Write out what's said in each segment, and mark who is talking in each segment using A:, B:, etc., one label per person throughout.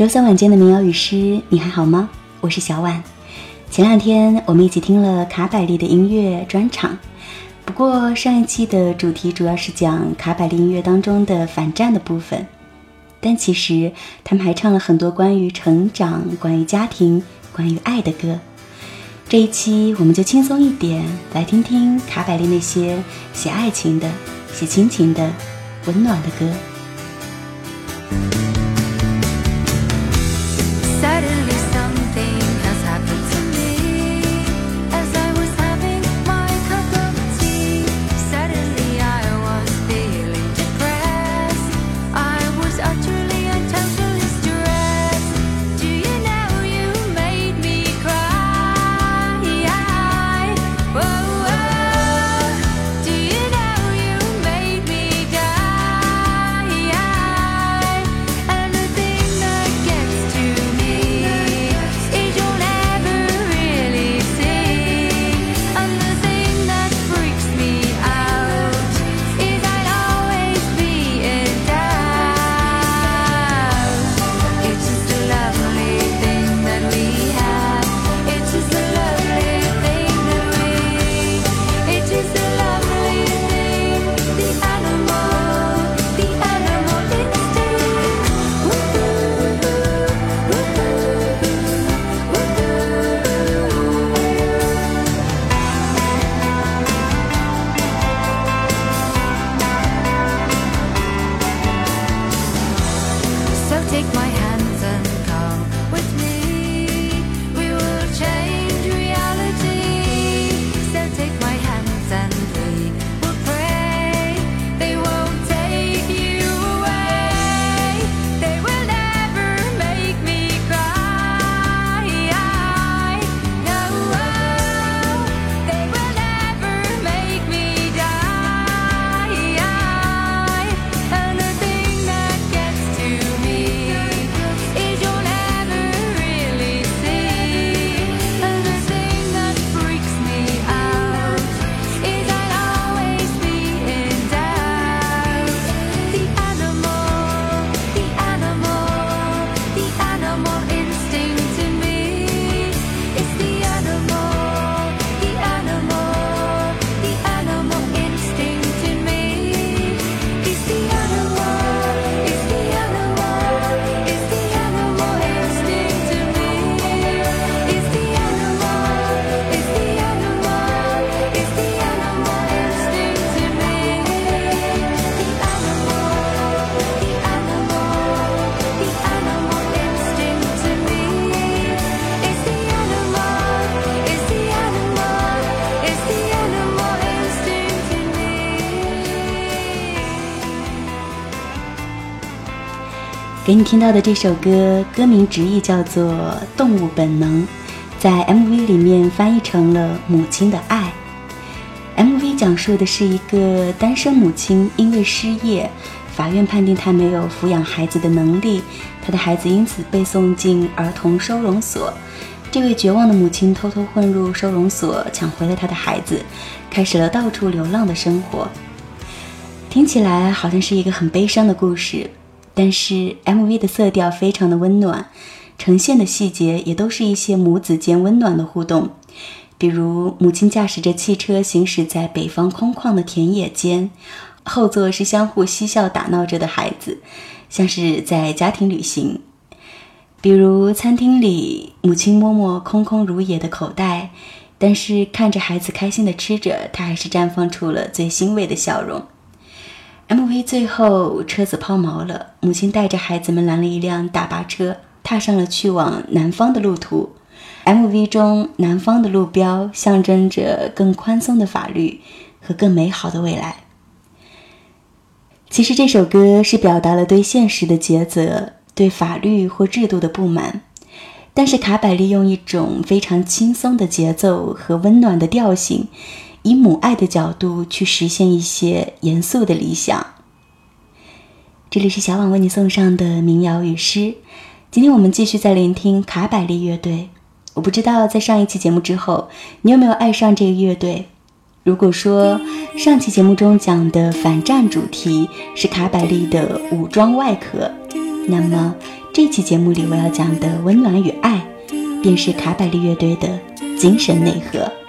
A: 周三晚间的民谣与诗，你还好吗？我是小婉。前两天我们一起听了卡百利的音乐专场，不过上一期的主题主要是讲卡百利音乐当中的反战的部分，但其实他们还唱了很多关于成长、关于家庭、关于爱的歌。这一期我们就轻松一点，来听听卡百利那些写爱情的、写亲情的、温暖的歌。给你听到的这首歌，歌名直译叫做《动物本能》，在 MV 里面翻译成了“母亲的爱”。MV 讲述的是一个单身母亲因为失业，法院判定她没有抚养孩子的能力，她的孩子因此被送进儿童收容所。这位绝望的母亲偷偷混入收容所，抢回了她的孩子，开始了到处流浪的生活。听起来好像是一个很悲伤的故事。但是 MV 的色调非常的温暖，呈现的细节也都是一些母子间温暖的互动，比如母亲驾驶着汽车行驶在北方空旷的田野间，后座是相互嬉笑打闹着的孩子，像是在家庭旅行；比如餐厅里，母亲摸摸空空如也的口袋，但是看着孩子开心的吃着，她还是绽放出了最欣慰的笑容。MV 最后，车子抛锚了，母亲带着孩子们拦了一辆大巴车，踏上了去往南方的路途。MV 中，南方的路标象征着更宽松的法律和更美好的未来。其实这首歌是表达了对现实的抉择，对法律或制度的不满，但是卡百利用一种非常轻松的节奏和温暖的调性。以母爱的角度去实现一些严肃的理想。这里是小婉为你送上的民谣与诗。今天我们继续在聆听卡百利乐队。我不知道在上一期节目之后，你有没有爱上这个乐队？如果说上期节目中讲的反战主题是卡百利的武装外壳，那么这期节目里我要讲的温暖与爱，便是卡百利乐队的精神内核。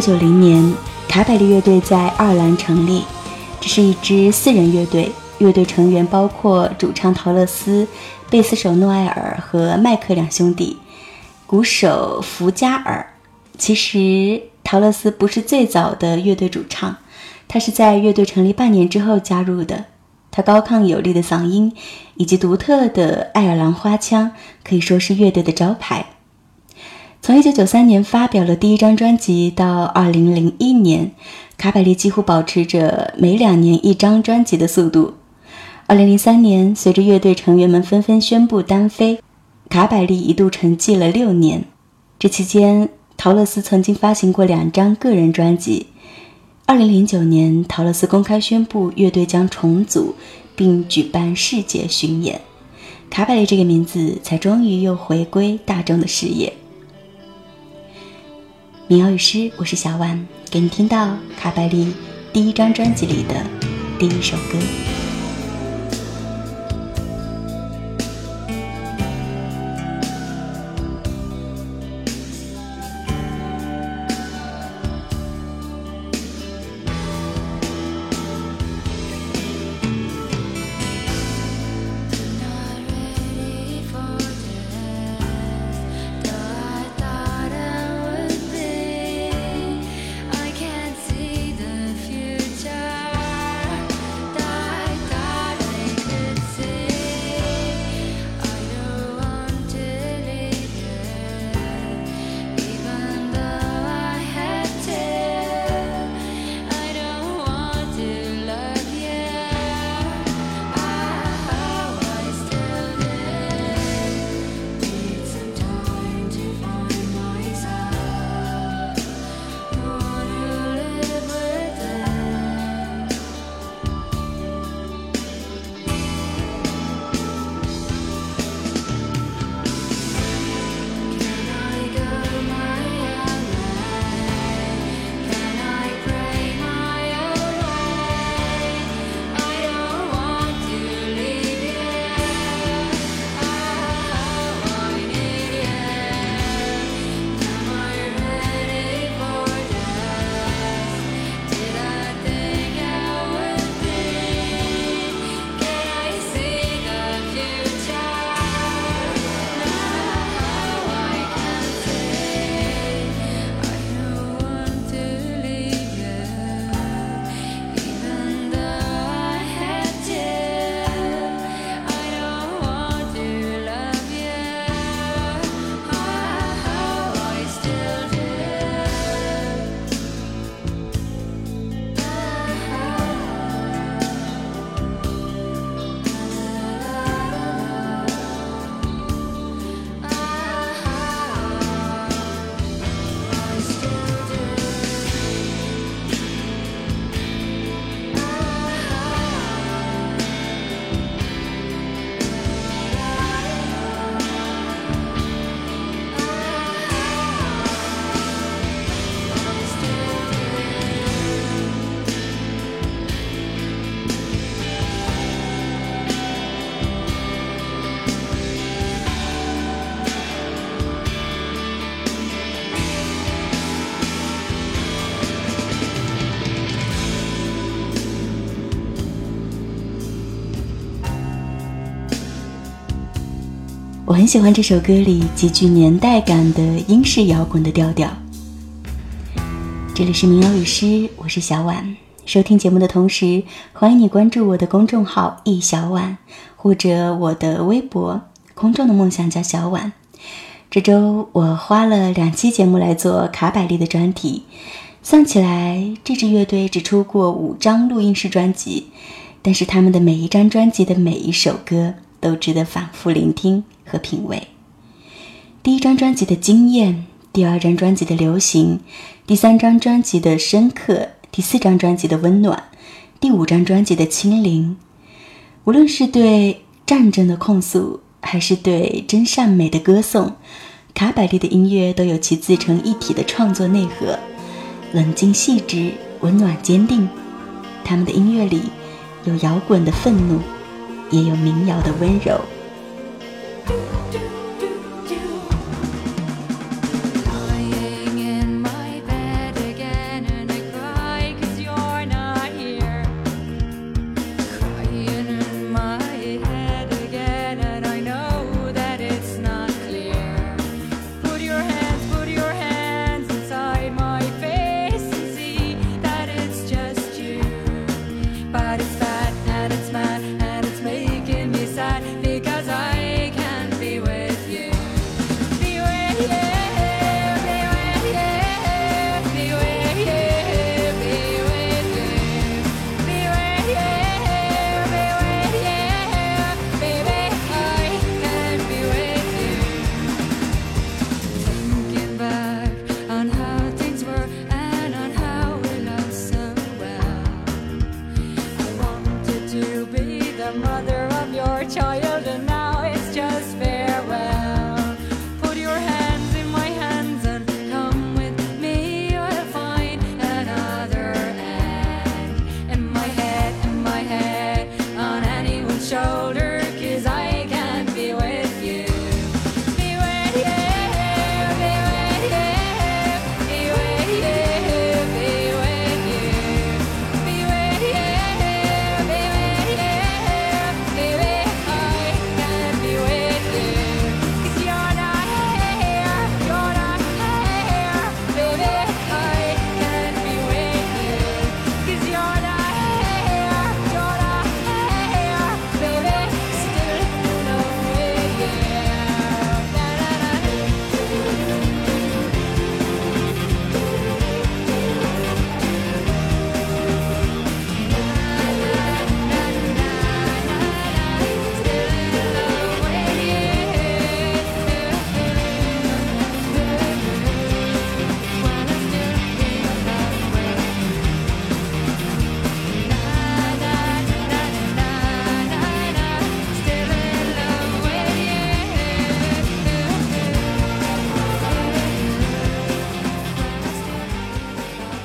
A: 九九零年，卡百利乐队在爱尔兰成立。这是一支四人乐队，乐队成员包括主唱陶乐斯、贝斯手诺埃尔和麦克两兄弟，鼓手福加尔。其实，陶乐斯不是最早的乐队主唱，他是在乐队成立半年之后加入的。他高亢有力的嗓音以及独特的爱尔兰花腔，可以说是乐队的招牌。从1993年发表了第一张专辑到2001年，卡百利几乎保持着每两年一张专辑的速度。2003年，随着乐队成员们纷纷宣布单飞，卡百利一度沉寂了六年。这期间，陶乐斯曾经发行过两张个人专辑。2009年，陶乐斯公开宣布乐队将重组，并举办世界巡演，卡百利这个名字才终于又回归大众的视野。民谣与诗，我是小婉，给你听到卡百利第一张专辑里的第一首歌。很喜欢这首歌里极具年代感的英式摇滚的调调。这里是民谣与诗，我是小婉。收听节目的同时，欢迎你关注我的公众号“易小婉”或者我的微博“空中的梦想家小婉”。这周我花了两期节目来做卡百利的专题，算起来，这支乐队只出过五张录音室专辑，但是他们的每一张专辑的每一首歌都值得反复聆听。和品味。第一张专辑的惊艳，第二张专辑的流行，第三张专辑的深刻，第四张专辑的温暖，第五张专辑的清灵。无论是对战争的控诉，还是对真善美的歌颂，卡百利的音乐都有其自成一体的创作内核，冷静细致，温暖坚定。他们的音乐里有摇滚的愤怒，也有民谣的温柔。
B: thank you. the mother of your child and I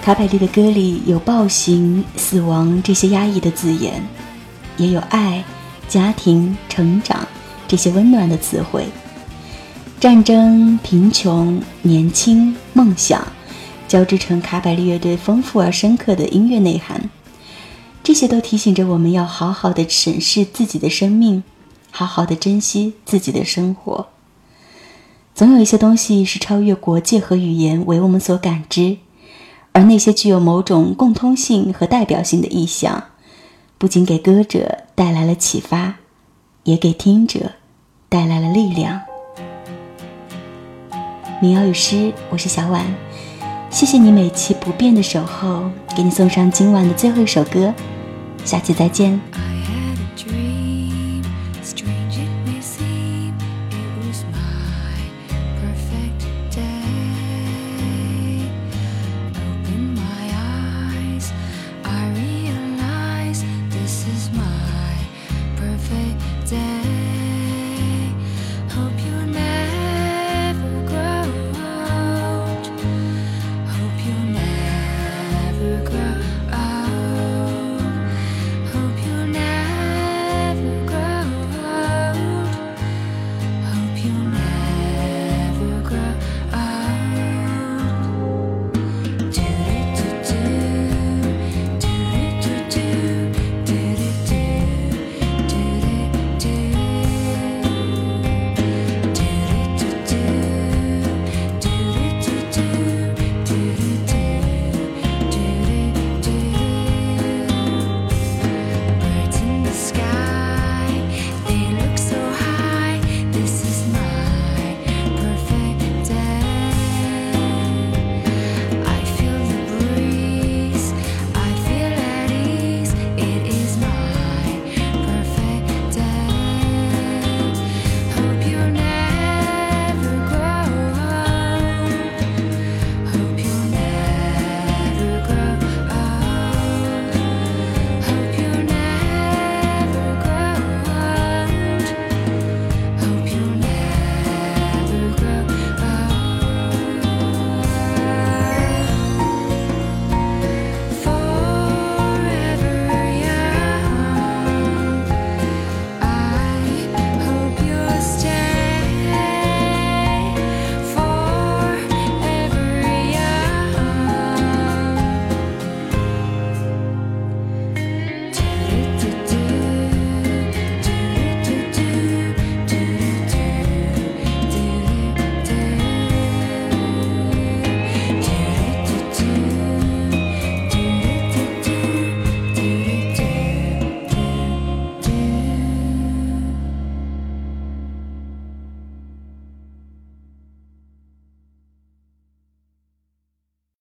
C: 卡百利的歌里有暴行、死亡这些压抑的字眼，也有爱、家庭、成长这些温暖的词汇。战争、贫穷、年轻、梦想，交织成卡百利乐队丰富而深刻的音乐内涵。这些都提醒着我们要好好的审视自己的生命，好好的珍惜自己的生活。总有一些东西是超越国界和语言，为我们所感知。而那些具有某种共通性和代表性的意象，不仅给歌者带来了启发，也给听者带来了力量。民谣与诗，我是小婉，谢谢你每期不变的守候，给你送上今晚的最后一首歌，下期再见。
A: I had a dream.